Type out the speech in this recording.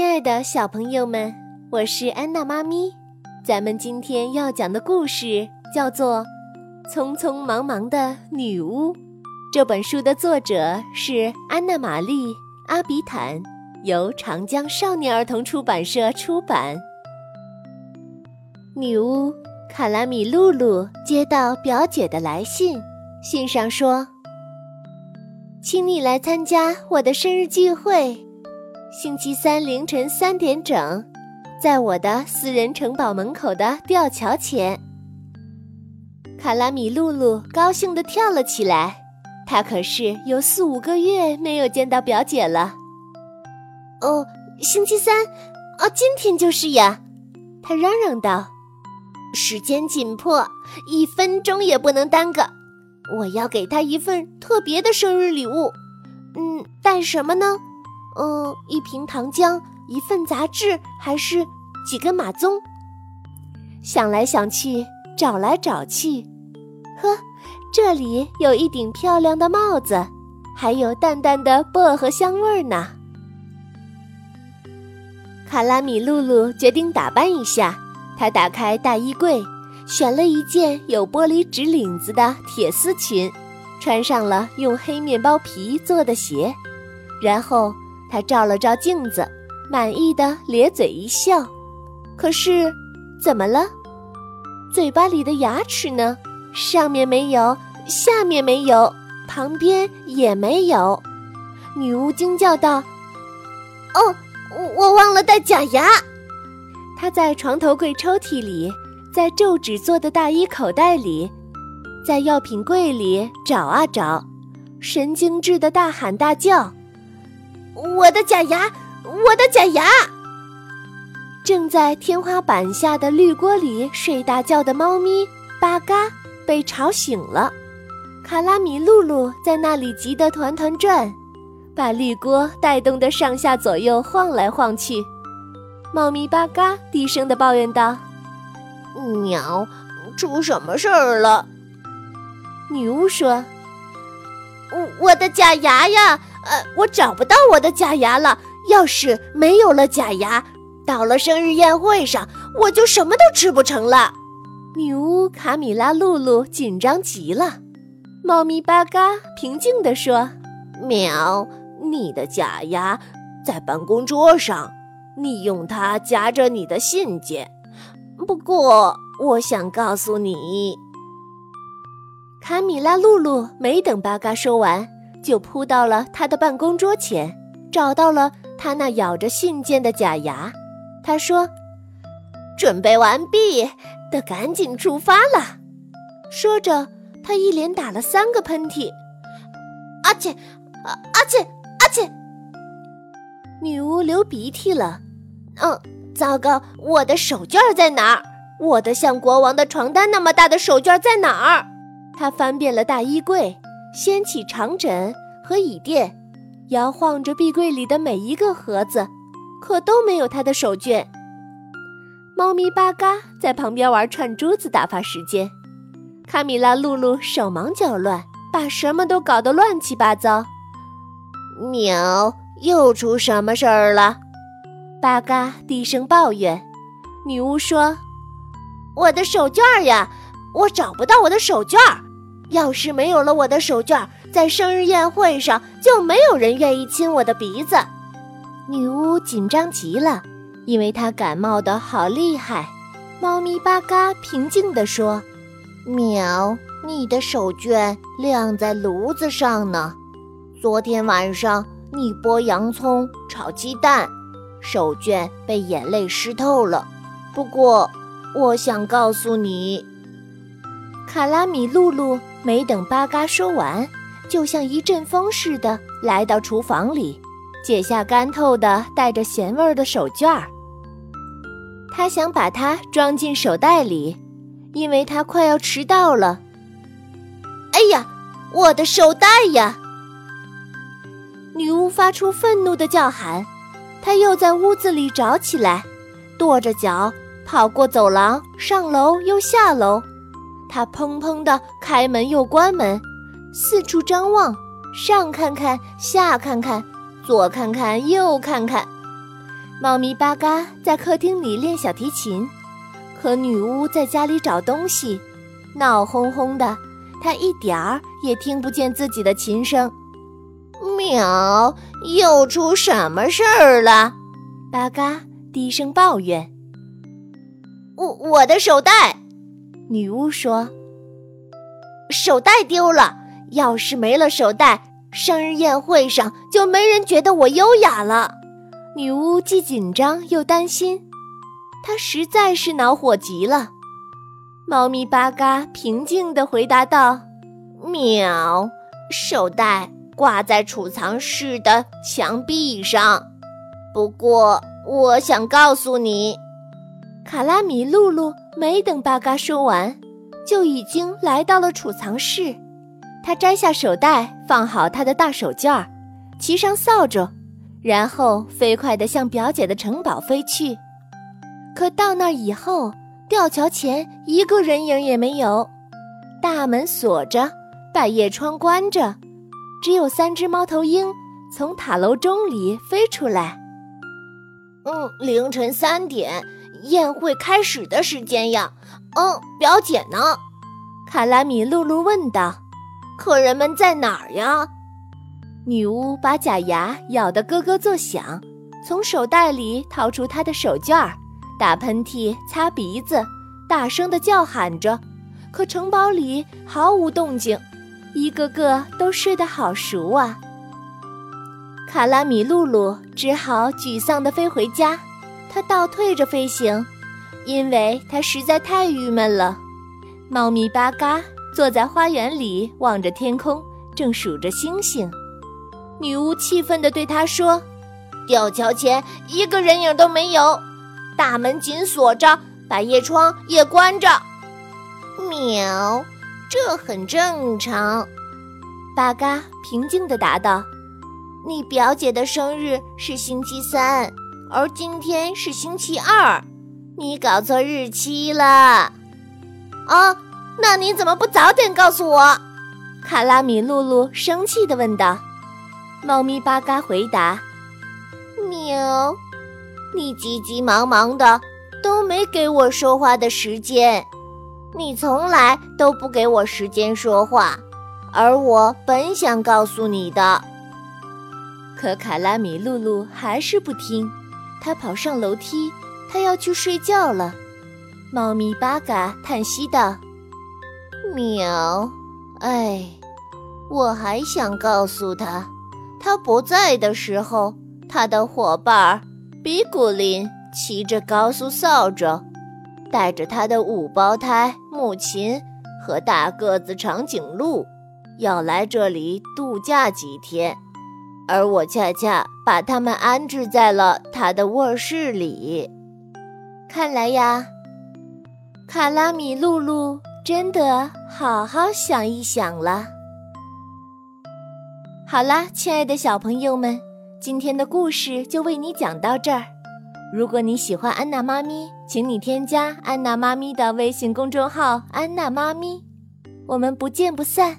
亲爱的小朋友们，我是安娜妈咪。咱们今天要讲的故事叫做《匆匆忙忙的女巫》。这本书的作者是安娜玛丽·阿比坦，由长江少年儿童出版社出版。女巫卡拉米露露接到表姐的来信，信上说：“请你来参加我的生日聚会。”星期三凌晨三点整，在我的私人城堡门口的吊桥前，卡拉米露露高兴地跳了起来。她可是有四五个月没有见到表姐了。哦，星期三，哦，今天就是呀！她嚷嚷道：“时间紧迫，一分钟也不能耽搁。我要给她一份特别的生日礼物。嗯，带什么呢？”嗯，一瓶糖浆，一份杂志，还是几根马鬃？想来想去，找来找去，呵，这里有一顶漂亮的帽子，还有淡淡的薄荷香味儿呢。卡拉米露露决定打扮一下，她打开大衣柜，选了一件有玻璃纸领子的铁丝裙，穿上了用黑面包皮做的鞋，然后。他照了照镜子，满意的咧嘴一笑。可是，怎么了？嘴巴里的牙齿呢？上面没有，下面没有，旁边也没有。女巫惊叫道：“哦，我忘了带假牙！”她在床头柜抽屉里，在皱纸做的大衣口袋里，在药品柜里找啊找，神经质的大喊大叫。我的假牙，我的假牙！正在天花板下的绿锅里睡大觉的猫咪巴嘎被吵醒了，卡拉米露露在那里急得团团转，把绿锅带动的上下左右晃来晃去。猫咪巴嘎低声的抱怨道：“喵，出什么事儿了？”女巫说：“我我的假牙呀！”呃，我找不到我的假牙了。要是没有了假牙，到了生日宴会上，我就什么都吃不成了。女巫卡米拉露露紧张极了。猫咪巴嘎平静地说：“喵，你的假牙在办公桌上，你用它夹着你的信件。不过，我想告诉你，卡米拉露露没等巴嘎说完。”就扑到了他的办公桌前，找到了他那咬着信件的假牙。他说：“准备完毕，得赶紧出发了。”说着，他一连打了三个喷嚏。阿切，阿切，阿切！女巫流鼻涕了。嗯，糟糕，我的手绢在哪儿？我的像国王的床单那么大的手绢在哪儿？他翻遍了大衣柜。掀起长枕和椅垫，摇晃着壁柜里的每一个盒子，可都没有他的手绢。猫咪巴嘎在旁边玩串珠子打发时间，卡米拉露露手忙脚乱，把什么都搞得乱七八糟。喵，又出什么事儿了？巴嘎低声抱怨。女巫说：“我的手绢呀，我找不到我的手绢。”要是没有了我的手绢，在生日宴会上就没有人愿意亲我的鼻子。女巫紧张极了，因为她感冒的好厉害。猫咪巴嘎平静地说：“喵，你的手绢晾在炉子上呢。昨天晚上你剥洋葱炒鸡蛋，手绢被眼泪湿透了。不过，我想告诉你，卡拉米露露。”没等巴嘎说完，就像一阵风似的来到厨房里，解下干透的、带着咸味儿的手绢儿。他想把它装进手袋里，因为他快要迟到了。哎呀，我的手袋呀！女巫发出愤怒的叫喊，她又在屋子里找起来，跺着脚跑过走廊，上楼又下楼。他砰砰地开门又关门，四处张望，上看看，下看看，左看看，右看看。猫咪巴嘎在客厅里练小提琴，可女巫在家里找东西，闹哄哄的，她一点儿也听不见自己的琴声。喵！又出什么事儿了？巴嘎低声抱怨：“我我的手袋。”女巫说：“手袋丢了。要是没了手袋，生日宴会上就没人觉得我优雅了。”女巫既紧张又担心，她实在是恼火极了。猫咪巴嘎平静地回答道：“喵，手袋挂在储藏室的墙壁上。不过，我想告诉你，卡拉米露露没等巴嘎说完，就已经来到了储藏室。他摘下手袋，放好他的大手绢儿，骑上扫帚。”然后飞快地向表姐的城堡飞去，可到那儿以后，吊桥前一个人影也没有，大门锁着，百叶窗关着，只有三只猫头鹰从塔楼钟里飞出来。嗯，凌晨三点，宴会开始的时间呀。嗯，表姐呢？卡拉米露露问道。客人们在哪儿呀？女巫把假牙咬得咯咯作响，从手袋里掏出她的手绢儿，打喷嚏、擦鼻子，大声地叫喊着。可城堡里毫无动静，一个个都睡得好熟啊。卡拉米露露只好沮丧地飞回家，她倒退着飞行，因为她实在太郁闷了。猫咪巴嘎坐在花园里，望着天空，正数着星星。女巫气愤地对他说：“吊桥前一个人影都没有，大门紧锁着，百叶窗也关着。”喵，这很正常。巴嘎平静地答道：“你表姐的生日是星期三，而今天是星期二，你搞错日期了。”啊，那你怎么不早点告诉我？卡拉米露露生气地问道。猫咪巴嘎回答：“喵，你急急忙忙的，都没给我说话的时间。你从来都不给我时间说话，而我本想告诉你的。”可卡拉米露露还是不听，他跑上楼梯，他要去睡觉了。猫咪巴嘎叹息道：“喵，哎，我还想告诉他。”他不在的时候，他的伙伴比古林骑着高速扫帚，带着他的五胞胎木琴和大个子长颈鹿，要来这里度假几天，而我恰恰把他们安置在了他的卧室里。看来呀，卡拉米露露真的好好想一想了。好啦，亲爱的小朋友们，今天的故事就为你讲到这儿。如果你喜欢安娜妈咪，请你添加安娜妈咪的微信公众号“安娜妈咪”，我们不见不散。